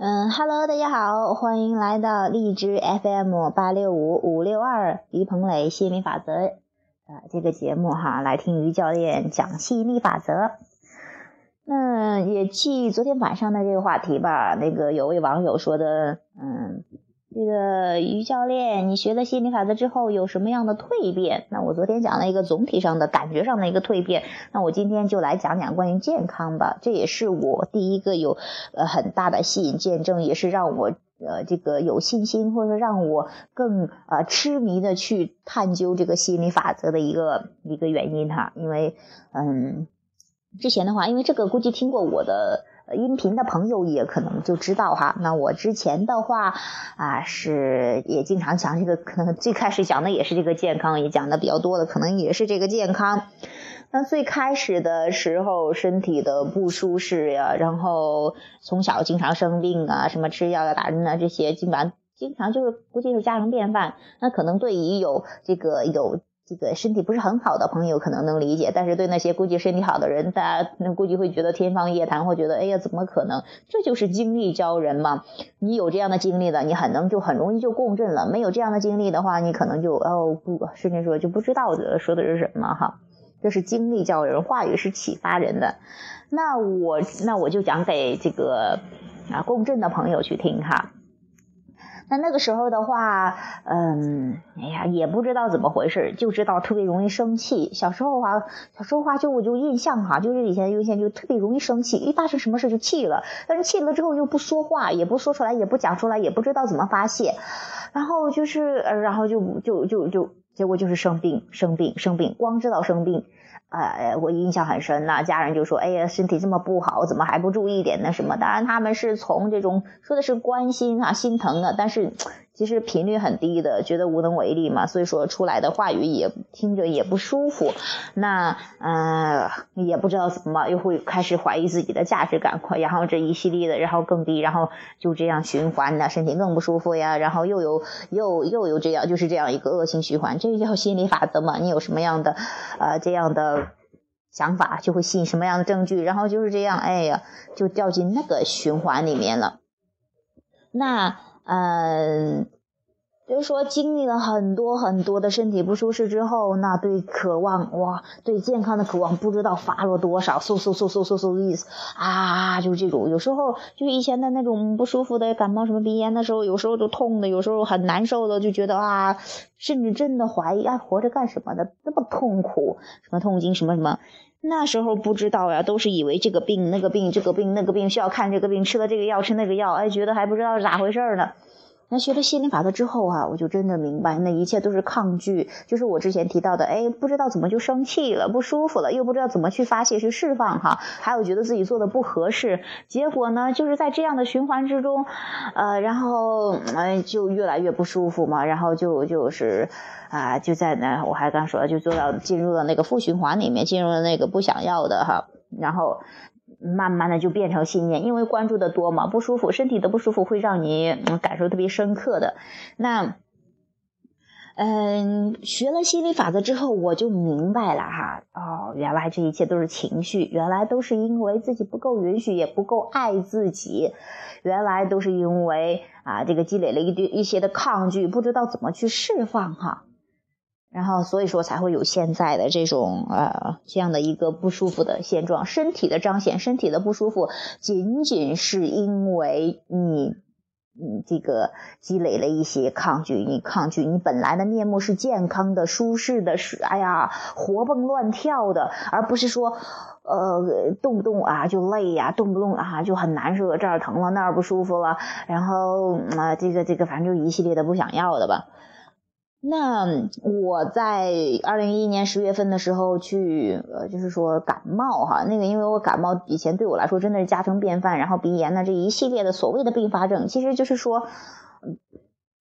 嗯，Hello，大家好，欢迎来到荔枝 FM 八六五五六二于鹏磊吸引力法则啊这个节目哈，来听于教练讲吸引力法则。那也继昨天晚上的这个话题吧，那个有位网友说的，嗯。这个于教练，你学了心理法则之后有什么样的蜕变？那我昨天讲了一个总体上的感觉上的一个蜕变，那我今天就来讲讲关于健康吧。这也是我第一个有呃很大的吸引见证，也是让我呃这个有信心，或者说让我更呃痴迷的去探究这个心理法则的一个一个原因哈。因为嗯，之前的话，因为这个估计听过我的。音频的朋友也可能就知道哈，那我之前的话啊是也经常讲这个，可能最开始讲的也是这个健康，也讲的比较多的，可能也是这个健康。那最开始的时候，身体的不舒适呀，然后从小经常生病啊，什么吃药呀、打针啊这些，基本上经常就是估计是家常便饭。那可能对于有这个有。这个身体不是很好的朋友可能能理解，但是对那些估计身体好的人，大家那估计会觉得天方夜谭，会觉得哎呀，怎么可能？这就是经历教人嘛。你有这样的经历的，你很能就很容易就共振了；没有这样的经历的话，你可能就哦不，甚至说就不知道说的是什么哈。这是经历教人，话语是启发人的。那我那我就讲给这个啊共振的朋友去听哈。那那个时候的话，嗯，哎呀，也不知道怎么回事，就知道特别容易生气。小时候哈，小时候话就我就印象哈，就是以前有些就特别容易生气，一发生什么事就气了，但是气了之后又不说话，也不说出来，也不讲出来，也不知道怎么发泄，然后就是呃，然后就就就就结果就是生病，生病，生病，光知道生病。呃，我印象很深呐，家人就说：“哎呀，身体这么不好，怎么还不注意点那什么？”当然，他们是从这种说的是关心啊、心疼啊，但是。其实频率很低的，觉得无能为力嘛，所以说出来的话语也听着也不舒服，那嗯也不知道怎么，又会开始怀疑自己的价值感，然后这一系列的，然后更低，然后就这样循环的，身体更不舒服呀，然后又有又又有这样，就是这样一个恶性循环，这叫心理法则嘛？你有什么样的呃这样的想法，就会吸引什么样的证据，然后就是这样，哎呀，就掉进那个循环里面了，那。嗯，就是说经历了很多很多的身体不舒适之后，那对渴望哇，对健康的渴望不知道发了多少，嗖嗖嗖嗖嗖嗖的意思啊，就是这种。有时候就是以前的那种不舒服的感冒什么鼻炎的时候，有时候就痛的，有时候很难受的，就觉得啊，甚至真的怀疑啊，活着干什么的，那么痛苦，什么痛经什么什么。那时候不知道呀，都是以为这个病那个病这个病那个病需要看这个病，吃了这个药吃那个药，哎，觉得还不知道是咋回事呢。那学了心灵法则之后啊，我就真的明白，那一切都是抗拒，就是我之前提到的，哎，不知道怎么就生气了，不舒服了，又不知道怎么去发泄去释放哈，还有觉得自己做的不合适，结果呢，就是在这样的循环之中，呃，然后哎就越来越不舒服嘛，然后就就是啊，就在那我还刚说，就做到进入了那个负循环里面，进入了那个不想要的哈，然后。慢慢的就变成信念，因为关注的多嘛，不舒服，身体的不舒服会让你感受特别深刻的。那，嗯，学了心理法则之后，我就明白了哈，哦，原来这一切都是情绪，原来都是因为自己不够允许，也不够爱自己，原来都是因为啊，这个积累了一堆一些的抗拒，不知道怎么去释放哈。然后，所以说才会有现在的这种呃这样的一个不舒服的现状，身体的彰显，身体的不舒服，仅仅是因为你，你这个积累了一些抗拒，你抗拒，你本来的面目是健康的、舒适的，是哎呀活蹦乱跳的，而不是说，呃动不动啊就累呀，动不动啊就很难受，这儿疼了那儿不舒服了，然后啊这个这个反正就一系列的不想要的吧。那我在二零一一年十月份的时候去，呃，就是说感冒哈，那个因为我感冒以前对我来说真的是家常便饭，然后鼻炎呢这一系列的所谓的并发症，其实就是说，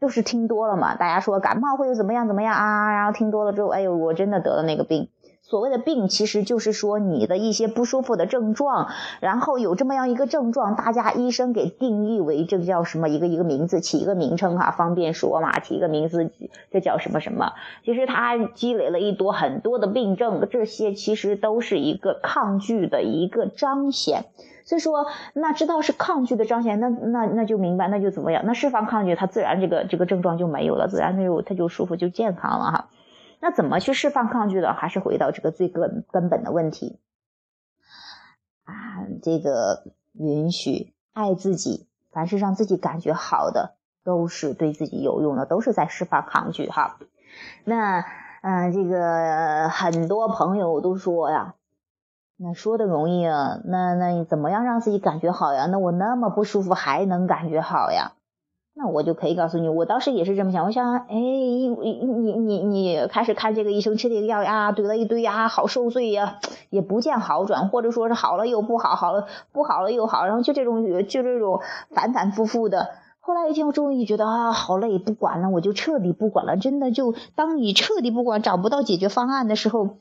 就是听多了嘛，大家说感冒会怎么样怎么样啊，然后听多了之后，哎呦，我真的得了那个病，所谓的病，其实就是说你的一些不舒服的症状，然后有这么样一个症状，大家医生给定义为这个叫什么一个一个名字，起一个名称哈，方便说嘛，起一个名字，这叫什么什么？其实他积累了一多很多的病症，这些其实都是一个抗拒的一个彰显。所以说，那知道是抗拒的彰显，那那那就明白，那就怎么样？那释放抗拒，它自然这个这个症状就没有了，自然它就它就舒服就健康了哈。那怎么去释放抗拒呢？还是回到这个最根根本的问题啊，这个允许爱自己，凡是让自己感觉好的，都是对自己有用的，都是在释放抗拒哈。那嗯，这个很多朋友都说呀。那说的容易啊，那那你怎么样让自己感觉好呀？那我那么不舒服还能感觉好呀？那我就可以告诉你，我当时也是这么想。我想，哎，你你你你开始看这个医生吃这个药呀，怼了一堆呀，好受罪呀，也不见好转，或者说是好了又不好，好了不好了又好，然后就这种就这种反反复复的。后来一天，我终于觉得啊，好累，不管了，我就彻底不管了。真的，就当你彻底不管，找不到解决方案的时候。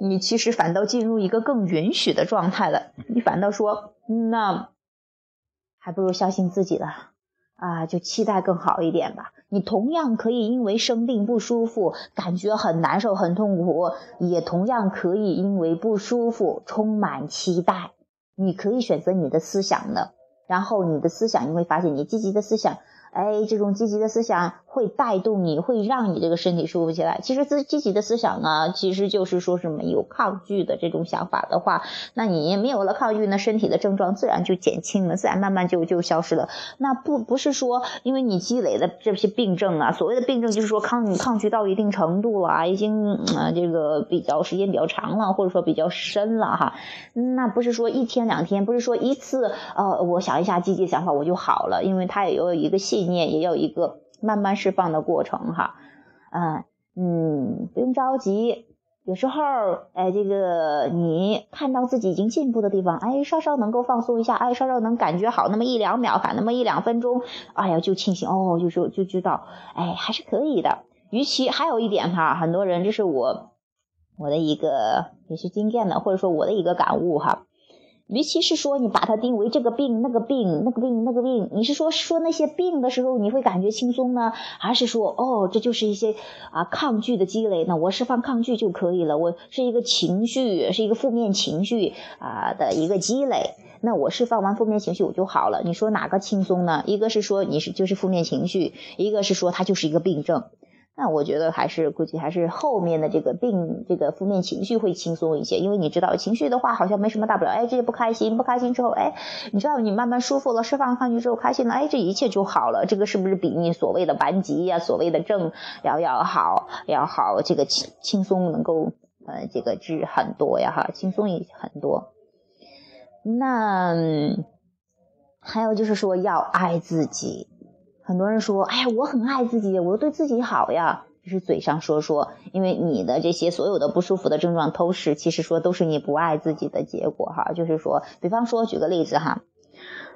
你其实反倒进入一个更允许的状态了，你反倒说，那还不如相信自己了啊，就期待更好一点吧。你同样可以因为生病不舒服，感觉很难受、很痛苦，也同样可以因为不舒服充满期待。你可以选择你的思想的，然后你的思想你会发现，你积极的思想。哎，这种积极的思想会带动你，会让你这个身体舒服起来。其实自积极的思想呢，其实就是说什么有抗拒的这种想法的话，那你没有了抗拒，那身体的症状自然就减轻了，自然慢慢就就消失了。那不不是说因为你积累的这些病症啊，所谓的病症就是说抗抗拒到一定程度了，已经啊这个比较时间比较长了，或者说比较深了哈。那不是说一天两天，不是说一次呃，我想一下积极想法我就好了，因为它也有一个细。信念也有一个慢慢释放的过程哈，嗯嗯，不用着急，有时候哎，这个你看到自己已经进步的地方，哎，稍稍能够放松一下，哎，稍稍能感觉好那么一两秒，反，那么一两分钟，哎呀，就庆幸哦，就说就知道，哎，还是可以的。与其还有一点哈，很多人这是我我的一个也是经验的，或者说我的一个感悟哈。与其是说你把它定为这个病那个病那个病那个病，你是说说那些病的时候你会感觉轻松呢，还是说哦这就是一些啊抗拒的积累呢？我释放抗拒就可以了，我是一个情绪是一个负面情绪啊的一个积累，那我释放完负面情绪我就好了。你说哪个轻松呢？一个是说你是就是负面情绪，一个是说它就是一个病症。那我觉得还是估计还是后面的这个病，这个负面情绪会轻松一些，因为你知道情绪的话好像没什么大不了，哎，这些不开心，不开心之后，哎，你知道你慢慢舒服了，释放抗拒之后开心了，哎，这一切就好了，这个是不是比你所谓的顽疾呀，所谓的症要要好，要好这个轻轻松能够呃这个治很多呀哈，轻松一很多。那还有就是说要爱自己。很多人说：“哎呀，我很爱自己，我对自己好呀。”就是嘴上说说，因为你的这些所有的不舒服的症状，都是其实说都是你不爱自己的结果哈。就是说，比方说举个例子哈，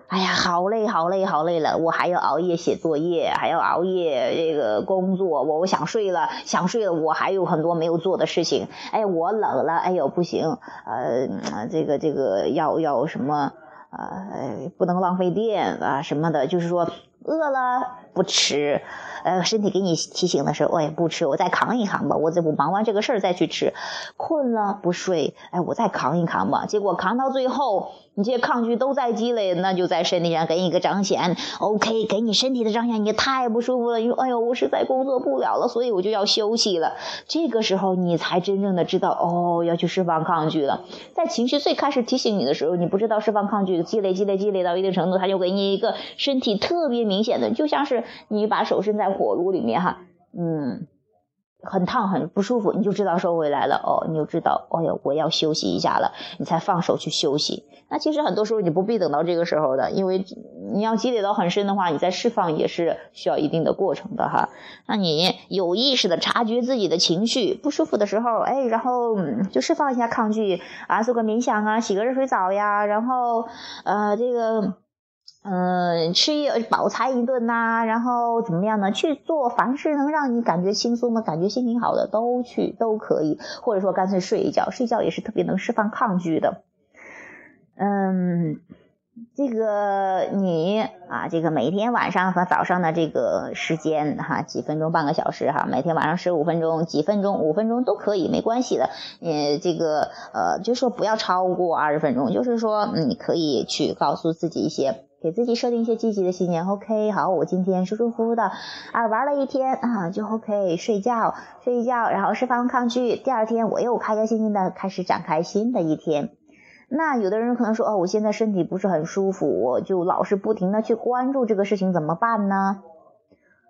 哎呀，好累好累好累了，我还要熬夜写作业，还要熬夜这个工作，我我想睡了，想睡了，我还有很多没有做的事情。哎，我冷了，哎呦不行，呃，这个这个要要什么？呃，不能浪费电啊什么的，就是说。饿了不吃，呃，身体给你提醒的时候，我也不吃，我再扛一扛吧，我这不忙完这个事儿再去吃。困了不睡，哎，我再扛一扛吧。结果扛到最后。你这些抗拒都在积累，那就在身体上给你一个彰显。OK，给你身体的彰显，你太不舒服了。你说，哎呦，我实在工作不了了，所以我就要休息了。这个时候，你才真正的知道，哦，要去释放抗拒了。在情绪最开始提醒你的时候，你不知道释放抗拒，积累积累积累到一定程度，他就给你一个身体特别明显的，就像是你把手伸在火炉里面哈，嗯。很烫，很不舒服，你就知道收回来了哦，你就知道，哦哟，我要休息一下了，你才放手去休息。那其实很多时候你不必等到这个时候的，因为你要积累到很深的话，你再释放也是需要一定的过程的哈。那你有意识的察觉自己的情绪不舒服的时候，哎，然后就释放一下抗拒啊，做个冥想啊，洗个热水澡呀，然后呃这个。嗯，吃一饱餐一顿呐，然后怎么样呢？去做凡是能让你感觉轻松的、感觉心情好的都去都可以，或者说干脆睡一觉，睡觉也是特别能释放抗拒的。嗯，这个你啊，这个每天晚上和早上的这个时间哈，几分钟、半个小时哈，每天晚上十五分钟、几分钟、五分钟都可以，没关系的。呃，这个呃，就说不要超过二十分钟，就是说你可以去告诉自己一些。给自己设定一些积极的信念，OK，好，我今天舒舒服服的啊玩了一天啊，就 OK，睡觉睡一觉，然后释放抗拒，第二天我又开开心心的开始展开新的一天。那有的人可能说，哦，我现在身体不是很舒服，我就老是不停的去关注这个事情，怎么办呢？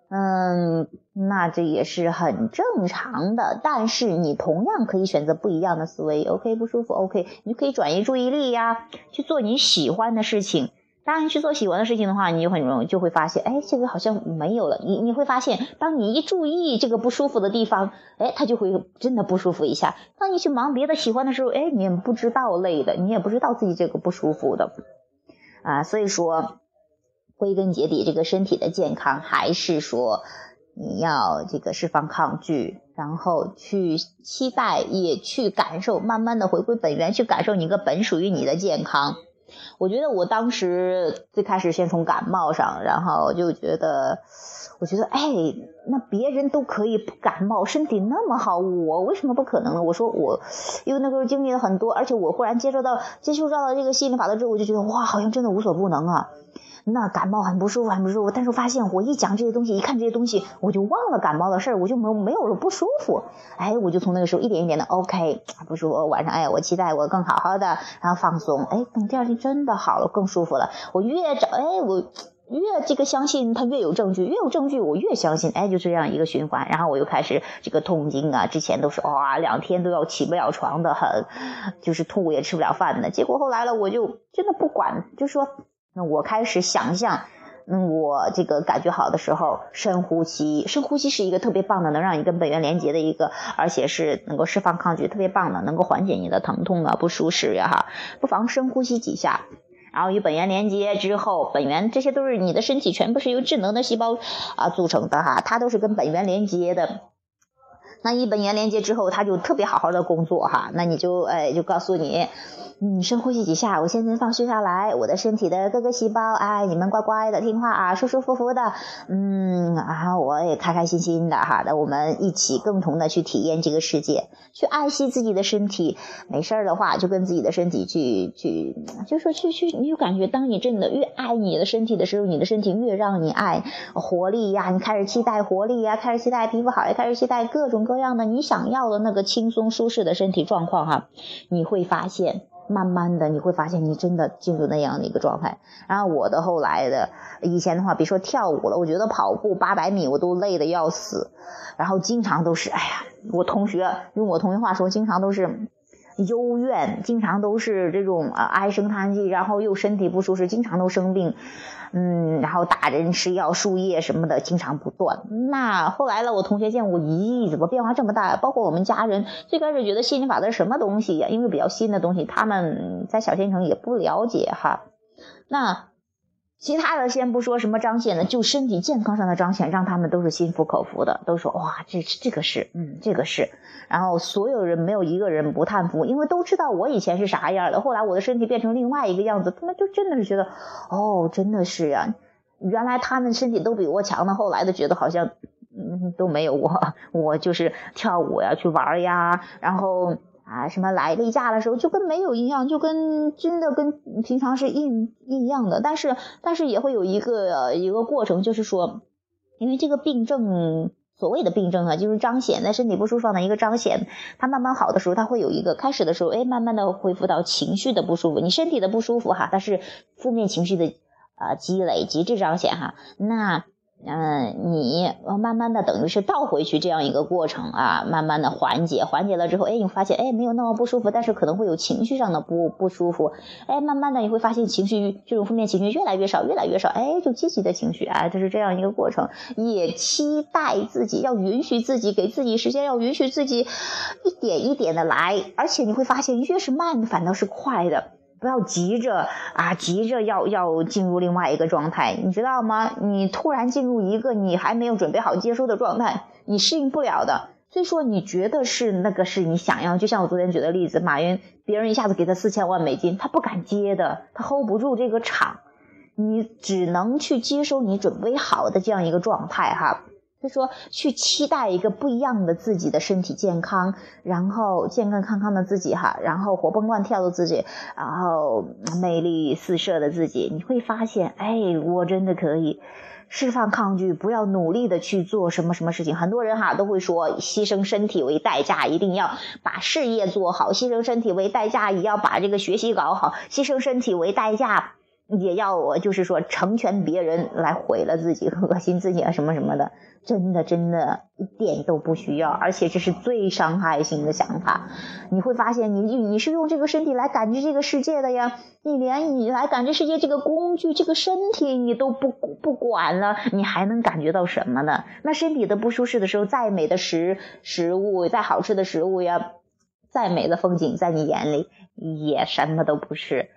嗯，那这也是很正常的，但是你同样可以选择不一样的思维，OK，不舒服，OK，你可以转移注意力呀，去做你喜欢的事情。当你去做喜欢的事情的话，你就很容易就会发现，哎，这个好像没有了。你你会发现，当你一注意这个不舒服的地方，哎，它就会真的不舒服一下。当你去忙别的喜欢的时候，哎，你也不知道累的，你也不知道自己这个不舒服的，啊，所以说，归根结底，这个身体的健康还是说你要这个释放抗拒，然后去期待，也去感受，慢慢的回归本源，去感受你一个本属于你的健康。我觉得我当时最开始先从感冒上，然后就觉得，我觉得，哎，那别人都可以不感冒，身体那么好，我为什么不可能呢？我说我，因为那时候经历了很多，而且我忽然接受到接触到了这个吸引力法则之后，我就觉得哇，好像真的无所不能啊。那感冒很不舒服，很不舒服。但是发现，我一讲这些东西，一看这些东西，我就忘了感冒的事儿，我就没没有了不舒服。哎，我就从那个时候一点一点的 OK，不舒服。晚上哎，我期待我更好好的，然后放松。哎，等第二天真的好了，更舒服了。我越找哎，我越这个相信他越有证据，越有证据我越相信。哎，就这样一个循环。然后我又开始这个痛经啊，之前都是哇两天都要起不了床的，很就是吐也吃不了饭的。结果后来了，我就真的不管，就说。那我开始想象，嗯，我这个感觉好的时候，深呼吸，深呼吸是一个特别棒的，能让你跟本源连接的一个，而且是能够释放抗拒，特别棒的，能够缓解你的疼痛啊，不舒适呀，哈，不妨深呼吸几下，然后与本源连接之后，本源这些都是你的身体全部是由智能的细胞啊组成的哈，它都是跟本源连接的。那一本源连接之后，他就特别好好的工作哈，那你就哎就告诉你。嗯，深呼吸几下，我现在放松下来，我的身体的各个细胞，哎，你们乖乖的听话啊，舒舒服服的，嗯，然后我也开开心心的哈，那我们一起共同的去体验这个世界，去爱惜自己的身体，没事儿的话就跟自己的身体去去，就说去去，你就感觉当你真的越爱你的身体的时候，你的身体越让你爱活力呀，你开始期待活力呀，开始期待皮肤好，也开始期待各种各这样的你想要的那个轻松舒适的身体状况哈，你会发现。慢慢的，你会发现你真的进入那样的一个状态。然后我的后来的以前的话，别说跳舞了，我觉得跑步八百米我都累得要死。然后经常都是，哎呀，我同学用我同学话说，经常都是幽怨，经常都是这种啊唉声叹气，然后又身体不舒适，经常都生病。嗯，然后打针吃药输液什么的，经常不断。那后来呢，我同学见我，咦，怎么变化这么大？包括我们家人，最开始觉得心理法则是什么东西呀？因为比较新的东西，他们在小县城也不了解哈。那。其他的先不说什么彰显的，就身体健康上的彰显，让他们都是心服口服的，都说哇，这这个是，嗯，这个是。然后所有人没有一个人不叹服，因为都知道我以前是啥样的，后来我的身体变成另外一个样子，他们就真的是觉得，哦，真的是呀，原来他们身体都比我强的，后来的觉得好像，嗯，都没有我，我就是跳舞呀，去玩呀，然后。啊，什么来例假的时候就跟没有一样，就跟真的跟平常是一一样的，但是但是也会有一个一个过程，就是说，因为这个病症，所谓的病症啊，就是彰显在身体不舒服上的一个彰显，它慢慢好的时候，它会有一个开始的时候，哎，慢慢的恢复到情绪的不舒服，你身体的不舒服哈，它是负面情绪的啊积累极致彰显哈，那。嗯，你慢慢的等于是倒回去这样一个过程啊，慢慢的缓解，缓解了之后，哎，你发现哎没有那么不舒服，但是可能会有情绪上的不不舒服，哎，慢慢的你会发现情绪这种负面情绪越来越少，越来越少，哎，就积极的情绪，哎，就是这样一个过程，也期待自己要允许自己，给自己时间，要允许自己一点一点的来，而且你会发现越是慢反倒是快的。不要急着啊，急着要要进入另外一个状态，你知道吗？你突然进入一个你还没有准备好接收的状态，你适应不了的。所以说，你觉得是那个是你想要，就像我昨天举的例子，马云别人一下子给他四千万美金，他不敢接的，他 hold 不住这个场，你只能去接收你准备好的这样一个状态哈。就说去期待一个不一样的自己的身体健康，然后健健康康的自己哈，然后活蹦乱跳的自己，然后魅力四射的自己，你会发现，哎，我真的可以释放抗拒，不要努力的去做什么什么事情。很多人哈都会说，牺牲身体为代价，一定要把事业做好；牺牲身体为代价，也要把这个学习搞好；牺牲身体为代价，也要我就是说成全别人来毁了自己、恶心自己啊什么什么的。真的，真的，一点都不需要，而且这是最伤害性的想法。你会发现，你你是用这个身体来感知这个世界的呀，你连你来感知世界这个工具、这个身体你都不不管了，你还能感觉到什么呢？那身体的不舒适的时候，再美的食食物，再好吃的食物呀，再美的风景，在你眼里也什么都不是。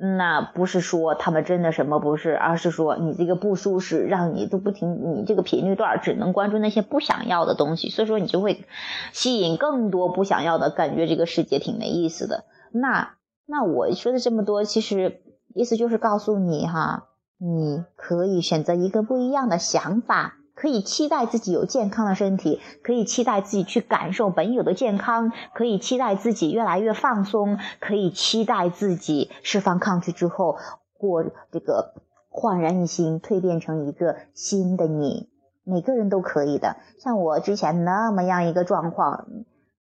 那不是说他们真的什么不是，而是说你这个不舒适，让你都不停，你这个频率段只能关注那些不想要的东西，所以说你就会吸引更多不想要的感觉，这个世界挺没意思的。那那我说的这么多，其实意思就是告诉你哈，你可以选择一个不一样的想法。可以期待自己有健康的身体，可以期待自己去感受本有的健康，可以期待自己越来越放松，可以期待自己释放抗拒之后过这个焕然一新，蜕变成一个新的你。每个人都可以的。像我之前那么样一个状况，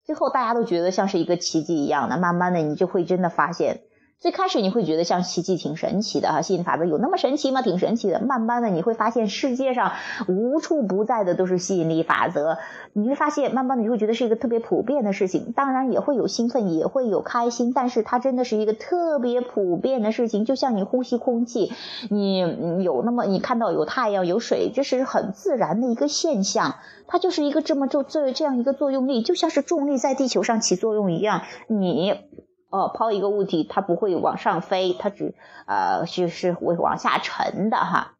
最后大家都觉得像是一个奇迹一样的，慢慢的你就会真的发现。最开始你会觉得像奇迹挺神奇的哈，吸引力法则有那么神奇吗？挺神奇的。慢慢的你会发现世界上无处不在的都是吸引力法则，你会发现慢慢的你会觉得是一个特别普遍的事情。当然也会有兴奋，也会有开心，但是它真的是一个特别普遍的事情。就像你呼吸空气，你有那么你看到有太阳有水，这是很自然的一个现象。它就是一个这么做这这样一个作用力，就像是重力在地球上起作用一样，你。哦，抛一个物体，它不会往上飞，它只呃是是会往下沉的哈。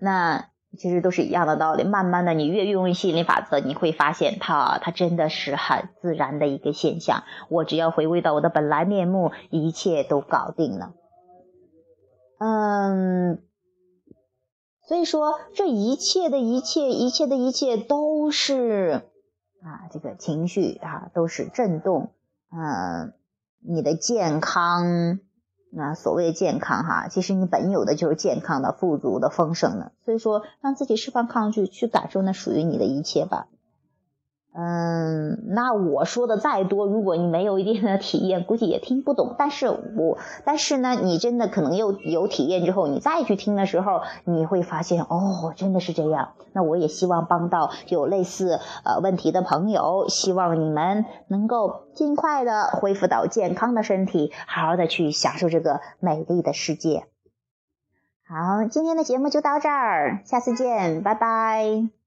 那其实都是一样的道理。慢慢的，你越运用吸引力法则，你会发现它它真的是很自然的一个现象。我只要回归到我的本来面目，一切都搞定了。嗯，所以说这一切的一切，一切的一切都是啊，这个情绪啊，都是震动。嗯，你的健康，那所谓的健康哈，其实你本有的就是健康的、富足的、丰盛的。所以说，让自己释放抗拒，去感受那属于你的一切吧。嗯，那我说的再多，如果你没有一定的体验，估计也听不懂。但是我，但是呢，你真的可能有有体验之后，你再去听的时候，你会发现，哦，真的是这样。那我也希望帮到有类似呃问题的朋友，希望你们能够尽快的恢复到健康的身体，好好的去享受这个美丽的世界。好，今天的节目就到这儿，下次见，拜拜。